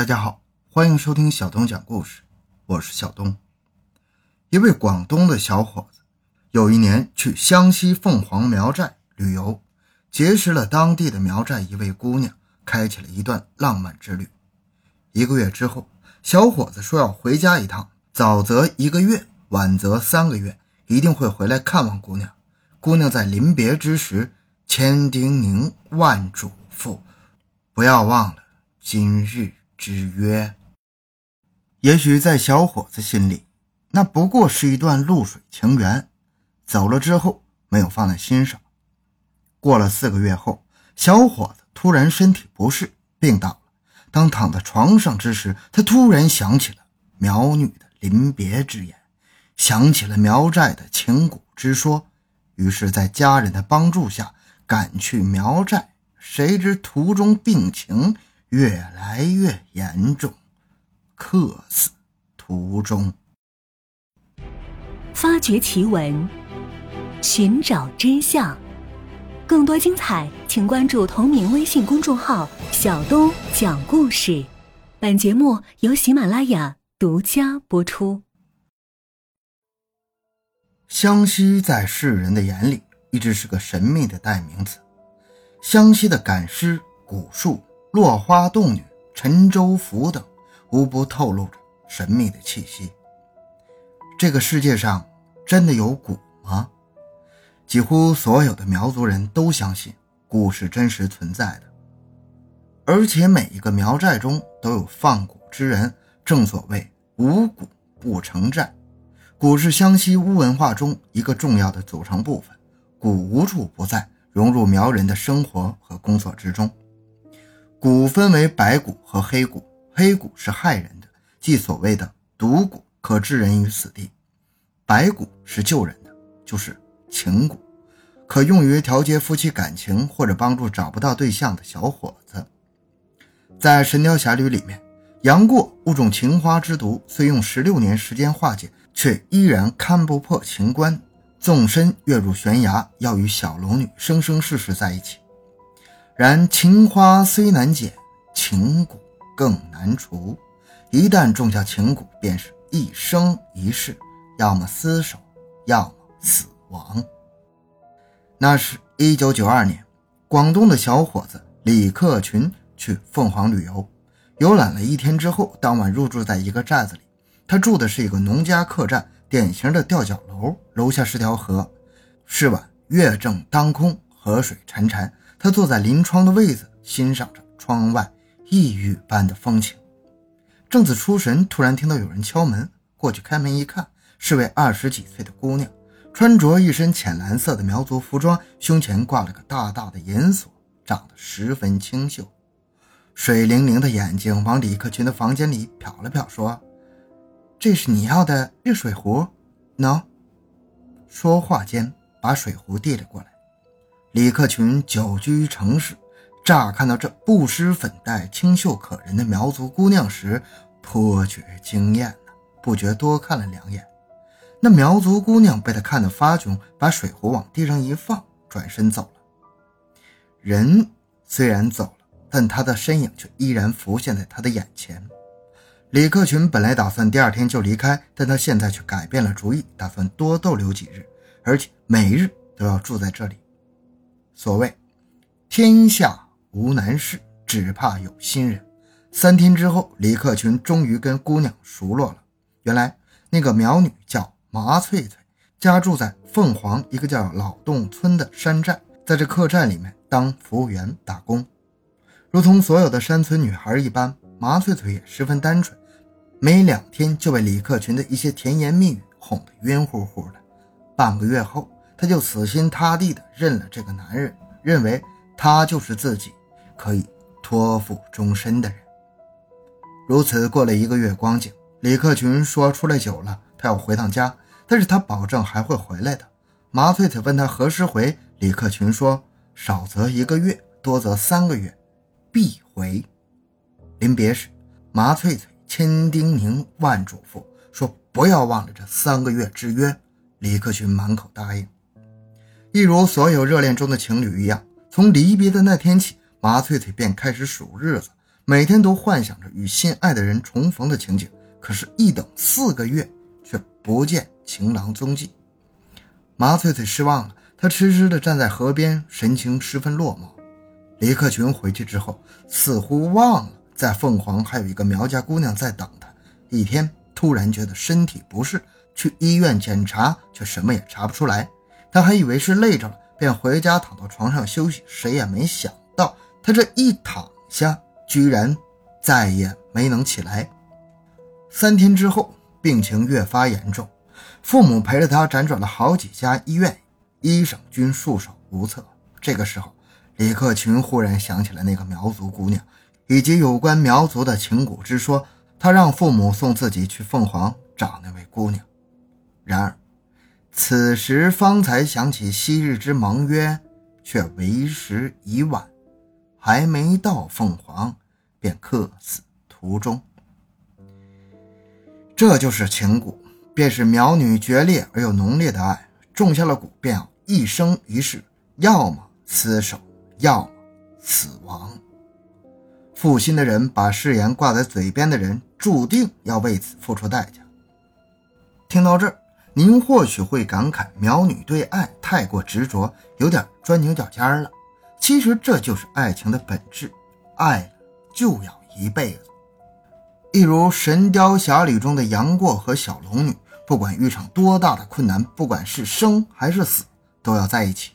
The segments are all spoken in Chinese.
大家好，欢迎收听小东讲故事，我是小东。一位广东的小伙子，有一年去湘西凤凰苗寨旅游，结识了当地的苗寨一位姑娘，开启了一段浪漫之旅。一个月之后，小伙子说要回家一趟，早则一个月，晚则三个月，一定会回来看望姑娘。姑娘在临别之时，千叮咛万嘱咐，不要忘了今日。之约，也许在小伙子心里，那不过是一段露水情缘，走了之后没有放在心上。过了四个月后，小伙子突然身体不适，病倒了。当躺在床上之时，他突然想起了苗女的临别之言，想起了苗寨的情蛊之说，于是，在家人的帮助下赶去苗寨，谁知途中病情。越来越严重，客死途中。发掘奇闻，寻找真相，更多精彩，请关注同名微信公众号“小东讲故事”。本节目由喜马拉雅独家播出。湘西在世人的眼里一直是个神秘的代名词，湘西的赶尸、古术。落花洞女、沉舟府等，无不透露着神秘的气息。这个世界上真的有蛊吗？几乎所有的苗族人都相信蛊是真实存在的，而且每一个苗寨中都有放蛊之人。正所谓无蛊不成寨，蛊是湘西巫文化中一个重要的组成部分，蛊无处不在，融入苗人的生活和工作之中。蛊分为白蛊和黑蛊，黑蛊是害人的，即所谓的毒蛊，可致人于死地；白蛊是救人的，就是情蛊，可用于调节夫妻感情或者帮助找不到对象的小伙子。在《神雕侠侣》里面，杨过误中情花之毒，虽用十六年时间化解，却依然看不破情关，纵身跃入悬崖，要与小龙女生生世世在一起。然情花虽难解，情蛊更难除。一旦种下情蛊，便是一生一世，要么厮守，要么死亡。那是一九九二年，广东的小伙子李克群去凤凰旅游，游览了一天之后，当晚入住在一个寨子里。他住的是一个农家客栈，典型的吊脚楼，楼下是条河。是晚，月正当空，河水潺潺。他坐在临窗的位子，欣赏着窗外异域般的风情。正子出神，突然听到有人敲门。过去开门一看，是位二十几岁的姑娘，穿着一身浅蓝色的苗族服装，胸前挂了个大大的银锁，长得十分清秀，水灵灵的眼睛往李克群的房间里瞟了瞟，说：“这是你要的热水壶，喏。”说话间，把水壶递了过来。李克群久居城市，乍看到这不施粉黛、清秀可人的苗族姑娘时，颇觉惊艳呢，不觉多看了两眼。那苗族姑娘被他看得发窘，把水壶往地上一放，转身走了。人虽然走了，但他的身影却依然浮现在他的眼前。李克群本来打算第二天就离开，但他现在却改变了主意，打算多逗留几日，而且每日都要住在这里。所谓天下无难事，只怕有心人。三天之后，李克群终于跟姑娘熟络了。原来那个苗女叫麻翠翠，家住在凤凰一个叫老洞村的山寨，在这客栈里面当服务员打工。如同所有的山村女孩一般，麻翠翠也十分单纯，没两天就被李克群的一些甜言蜜语哄得晕乎乎的。半个月后。他就死心塌地地认了这个男人，认为他就是自己可以托付终身的人。如此过了一个月光景，李克群说出来久了，他要回趟家，但是他保证还会回来的。麻翠翠问他何时回，李克群说少则一个月，多则三个月，必回。临别时，麻翠翠千叮咛万嘱咐，说不要忘了这三个月之约。李克群满口答应。一如所有热恋中的情侣一样，从离别的那天起，麻翠翠便开始数日子，每天都幻想着与心爱的人重逢的情景。可是，一等四个月，却不见情郎踪迹。麻翠翠失望了，她痴痴地站在河边，神情十分落寞。李克群回去之后，似乎忘了在凤凰还有一个苗家姑娘在等他。一天，突然觉得身体不适，去医院检查，却什么也查不出来。他还以为是累着了，便回家躺到床上休息。谁也没想到，他这一躺下，居然再也没能起来。三天之后，病情越发严重，父母陪着他辗转了好几家医院，医生均束手无策。这个时候，李克群忽然想起了那个苗族姑娘，以及有关苗族的情蛊之说。他让父母送自己去凤凰找那位姑娘。然而，此时方才想起昔日之盟约，却为时已晚，还没到凤凰，便客死途中。这就是情蛊，便是苗女决裂而又浓烈的爱。种下了蛊，便要一生一世，要么厮守，要么死亡。负心的人把誓言挂在嘴边的人，注定要为此付出代价。听到这儿，您或许会感慨苗女对爱太过执着，有点钻牛角尖了。其实这就是爱情的本质，爱就要一辈子。一如《神雕侠侣》中的杨过和小龙女，不管遇上多大的困难，不管是生还是死，都要在一起。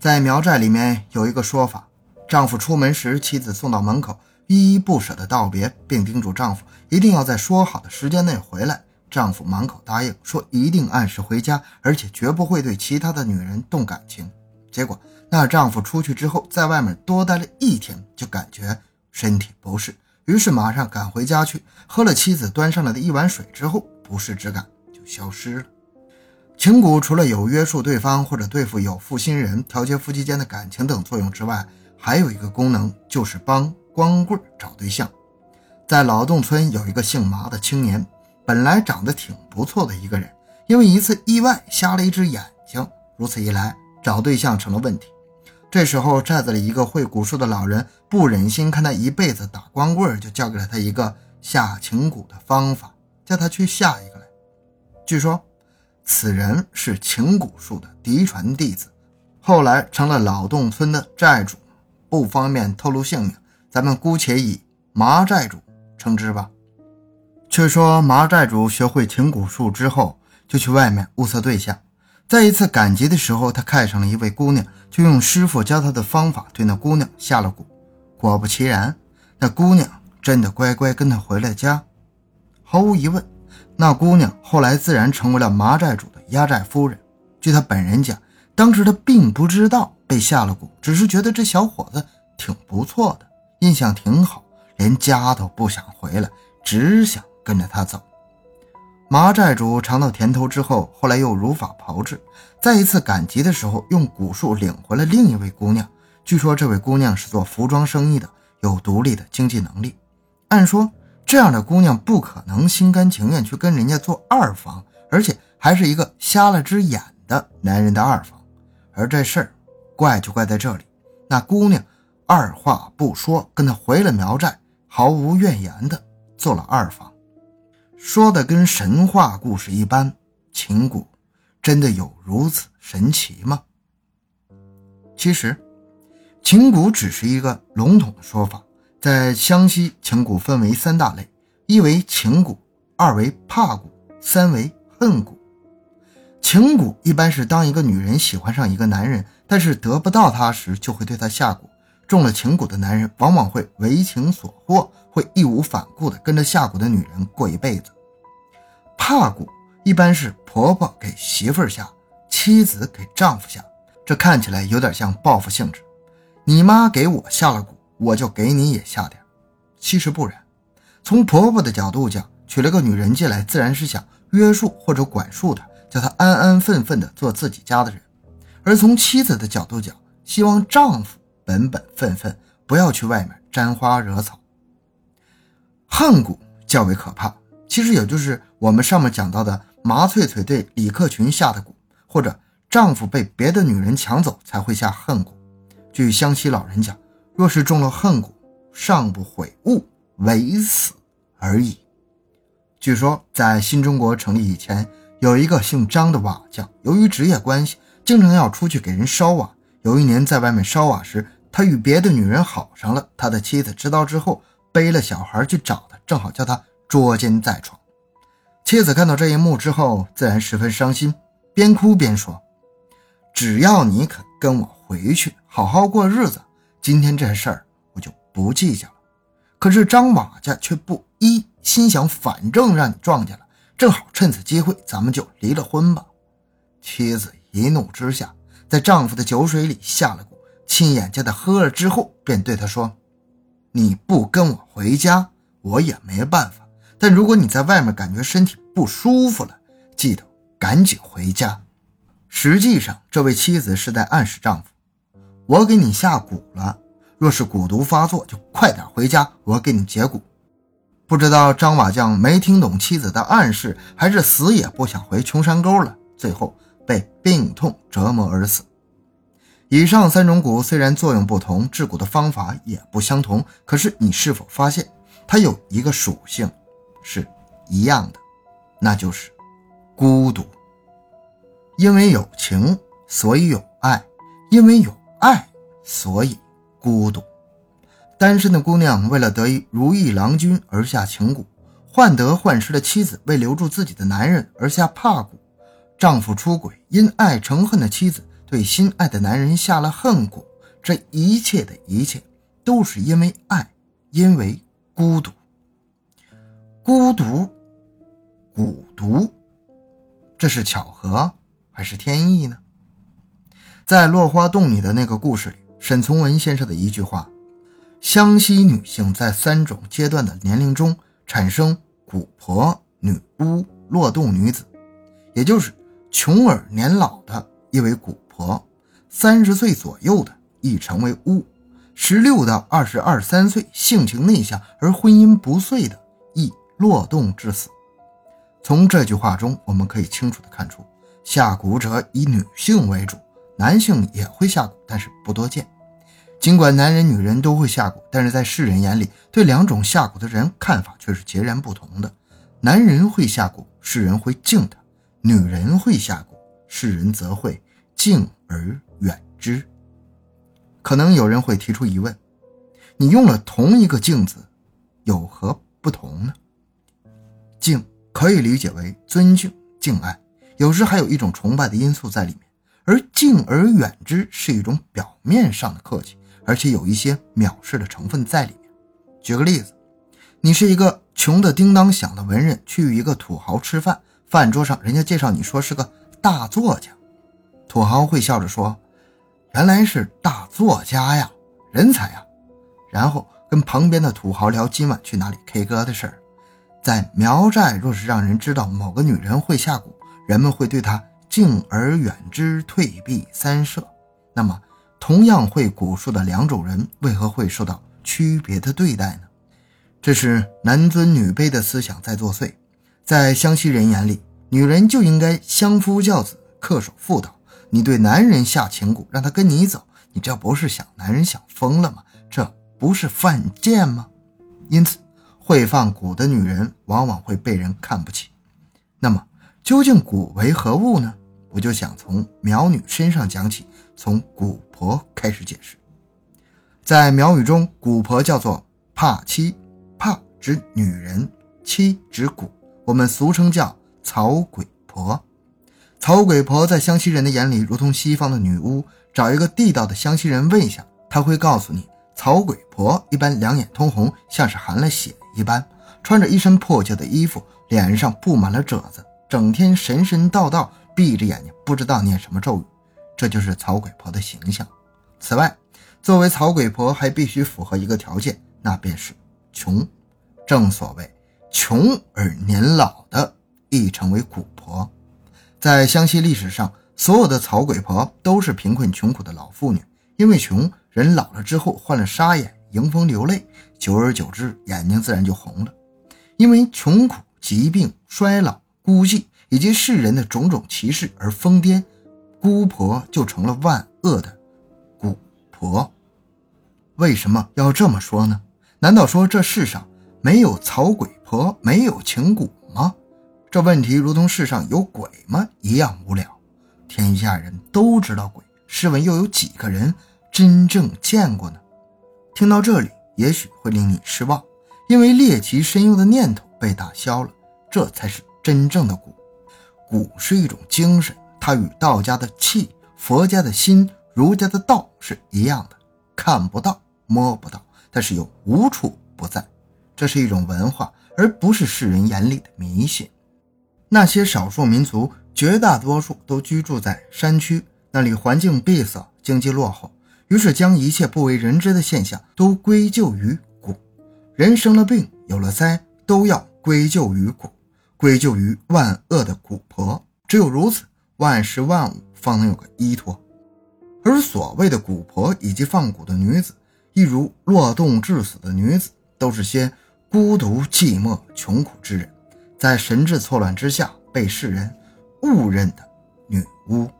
在苗寨里面有一个说法：丈夫出门时，妻子送到门口，依依不舍地道别，并叮嘱丈夫一定要在说好的时间内回来。丈夫满口答应，说一定按时回家，而且绝不会对其他的女人动感情。结果，那丈夫出去之后，在外面多待了一天，就感觉身体不适。于是马上赶回家去，喝了妻子端上来的一碗水之后，不适之感就消失了。情蛊除了有约束对方或者对付有负心人、调节夫妻间的感情等作用之外，还有一个功能，就是帮光棍找对象。在劳动村有一个姓麻的青年，本来长得挺不错的一个人，因为一次意外瞎了一只眼睛，如此一来，找对象成了问题。这时候，寨子里一个会蛊术的老人不忍心看他一辈子打光棍，就教给了他一个下情蛊的方法，叫他去下一个来。据说，此人是情蛊术的嫡传弟子，后来成了老洞村的寨主，不方便透露姓名，咱们姑且以麻寨主称之吧。却说麻寨主学会情蛊术之后，就去外面物色对象。在一次赶集的时候，他看上了一位姑娘，就用师傅教他的方法对那姑娘下了蛊。果不其然，那姑娘真的乖乖跟他回了家。毫无疑问，那姑娘后来自然成为了麻寨主的压寨夫人。据他本人讲，当时他并不知道被下了蛊，只是觉得这小伙子挺不错的，印象挺好，连家都不想回来，只想跟着他走。麻寨主尝到甜头之后，后来又如法炮制，在一次赶集的时候，用蛊术领回了另一位姑娘。据说这位姑娘是做服装生意的，有独立的经济能力。按说这样的姑娘不可能心甘情愿去跟人家做二房，而且还是一个瞎了只眼的男人的二房。而这事儿怪就怪在这里，那姑娘二话不说跟他回了苗寨，毫无怨言的做了二房。说的跟神话故事一般，情蛊真的有如此神奇吗？其实，情蛊只是一个笼统的说法。在湘西，情蛊分为三大类：一为情蛊，二为怕蛊，三为恨蛊。情蛊一般是当一个女人喜欢上一个男人，但是得不到他时，就会对他下蛊。中了情蛊的男人往往会为情所惑，会义无反顾地跟着下蛊的女人过一辈子。怕蛊一般是婆婆给媳妇儿下，妻子给丈夫下，这看起来有点像报复性质。你妈给我下了蛊，我就给你也下点。其实不然，从婆婆的角度讲，娶了个女人进来，自然是想约束或者管束她，叫她安安分分的做自己家的人；而从妻子的角度讲，希望丈夫本本分分，不要去外面沾花惹草。恨蛊较为可怕。其实也就是我们上面讲到的麻翠翠对李克群下的蛊，或者丈夫被别的女人抢走才会下恨蛊。据湘西老人讲，若是中了恨蛊，尚不悔悟，唯死而已。据说，在新中国成立以前，有一个姓张的瓦匠，由于职业关系，经常要出去给人烧瓦。有一年在外面烧瓦时，他与别的女人好上了。他的妻子知道之后，背了小孩去找他，正好叫他捉奸在床。妻子看到这一幕之后，自然十分伤心，边哭边说：“只要你肯跟我回去，好好过日子，今天这事儿我就不计较了。”可是张瓦家却不依。心想，反正让你撞见了，正好趁此机会，咱们就离了婚吧。妻子一怒之下，在丈夫的酒水里下了蛊，亲眼见他喝了之后，便对他说：“你不跟我回家，我也没办法。但如果你在外面感觉身体不舒服了，记得赶紧回家。”实际上，这位妻子是在暗示丈夫：“我给你下蛊了，若是蛊毒发作，就快点回家，我给你解蛊。”不知道张瓦匠没听懂妻子的暗示，还是死也不想回穷山沟了，最后被病痛折磨而死。以上三种蛊虽然作用不同，治蛊的方法也不相同，可是你是否发现它有一个属性是一样的，那就是孤独。因为有情，所以有爱；因为有爱，所以孤独。单身的姑娘为了得一如意郎君而下情蛊，患得患失的妻子为留住自己的男人而下怕蛊，丈夫出轨因爱成恨的妻子对心爱的男人下了恨蛊，这一切的一切都是因为爱，因为孤独。孤独，蛊毒，这是巧合还是天意呢？在落花洞里的那个故事里，沈从文先生的一句话。湘西女性在三种阶段的年龄中产生蛊婆、女巫、落洞女子，也就是穷而年老的亦为蛊婆，三十岁左右的亦成为巫，十六到二十二三岁性情内向而婚姻不遂的落洞致死。从这句话中，我们可以清楚地看出，下蛊者以女性为主，男性也会下蛊，但是不多见。尽管男人、女人都会下蛊，但是在世人眼里，对两种下蛊的人看法却是截然不同的。男人会下蛊，世人会敬他；女人会下蛊，世人则会敬而远之。可能有人会提出疑问：你用了同一个“敬”字，有何不同呢？敬可以理解为尊敬、敬爱，有时还有一种崇拜的因素在里面；而敬而远之是一种表面上的客气。而且有一些藐视的成分在里面。举个例子，你是一个穷的叮当响的文人，去一个土豪吃饭，饭桌上人家介绍你说是个大作家，土豪会笑着说：“原来是大作家呀，人才呀。”然后跟旁边的土豪聊今晚去哪里 K 歌的事儿。在苗寨，若是让人知道某个女人会下蛊，人们会对她敬而远之，退避三舍。那么。同样会蛊术的两种人，为何会受到区别的对待呢？这是男尊女卑的思想在作祟。在湘西人眼里，女人就应该相夫教子、恪守妇道。你对男人下情蛊，让他跟你走，你这不是想男人想疯了吗？这不是犯贱吗？因此，会放蛊的女人往往会被人看不起。那么，究竟蛊为何物呢？我就想从苗女身上讲起。从蛊婆开始解释，在苗语中，蛊婆叫做帕妻，帕指女人，妻指蛊，我们俗称叫草鬼婆。草鬼婆在湘西人的眼里，如同西方的女巫。找一个地道的湘西人问一下，他会告诉你，草鬼婆一般两眼通红，像是含了血一般，穿着一身破旧的衣服，脸上布满了褶子，整天神神叨叨，闭着眼睛，不知道念什么咒语。这就是草鬼婆的形象。此外，作为草鬼婆还必须符合一个条件，那便是穷。正所谓“穷而年老的亦成为蛊婆”。在湘西历史上，所有的草鬼婆都是贫困穷苦的老妇女。因为穷人老了之后患了沙眼，迎风流泪，久而久之，眼睛自然就红了。因为穷苦、疾病、衰老、孤寂以及世人的种种歧视而疯癫。姑婆就成了万恶的蛊婆。为什么要这么说呢？难道说这世上没有草鬼婆，没有情蛊吗？这问题如同世上有鬼吗一样无聊。天下人都知道鬼，试问又有几个人真正见过呢？听到这里，也许会令你失望，因为猎奇深幽的念头被打消了。这才是真正的蛊。蛊是一种精神，它与道家的气、佛家的心、儒家的道是一样的，看不到、摸不到，但是又无处不在。这是一种文化，而不是世人眼里的迷信。那些少数民族，绝大多数都居住在山区，那里环境闭塞，经济落后，于是将一切不为人知的现象都归咎于蛊。人生了病，有了灾，都要归咎于蛊，归咎于万恶的蛊婆。只有如此，万事万物方能有个依托。而所谓的蛊婆以及放蛊的女子，一如落洞致死的女子，都是些孤独寂寞、穷苦之人。在神志错乱之下被世人误认的女巫。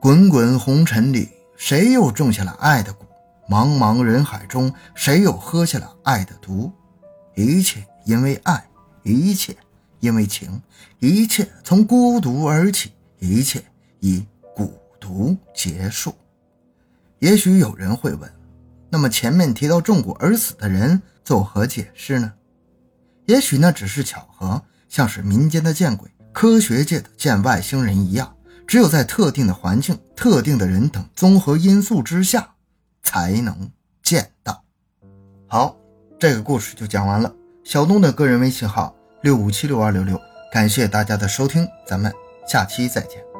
滚滚红尘里，谁又种下了爱的蛊？茫茫人海中，谁又喝下了爱的毒？一切因为爱，一切因为情，一切从孤独而起，一切以蛊毒结束。也许有人会问：那么前面提到中蛊而死的人作何解释呢？也许那只是巧合，像是民间的见鬼、科学界的见外星人一样，只有在特定的环境、特定的人等综合因素之下，才能见到。好，这个故事就讲完了。小东的个人微信号六五七六二六六，感谢大家的收听，咱们下期再见。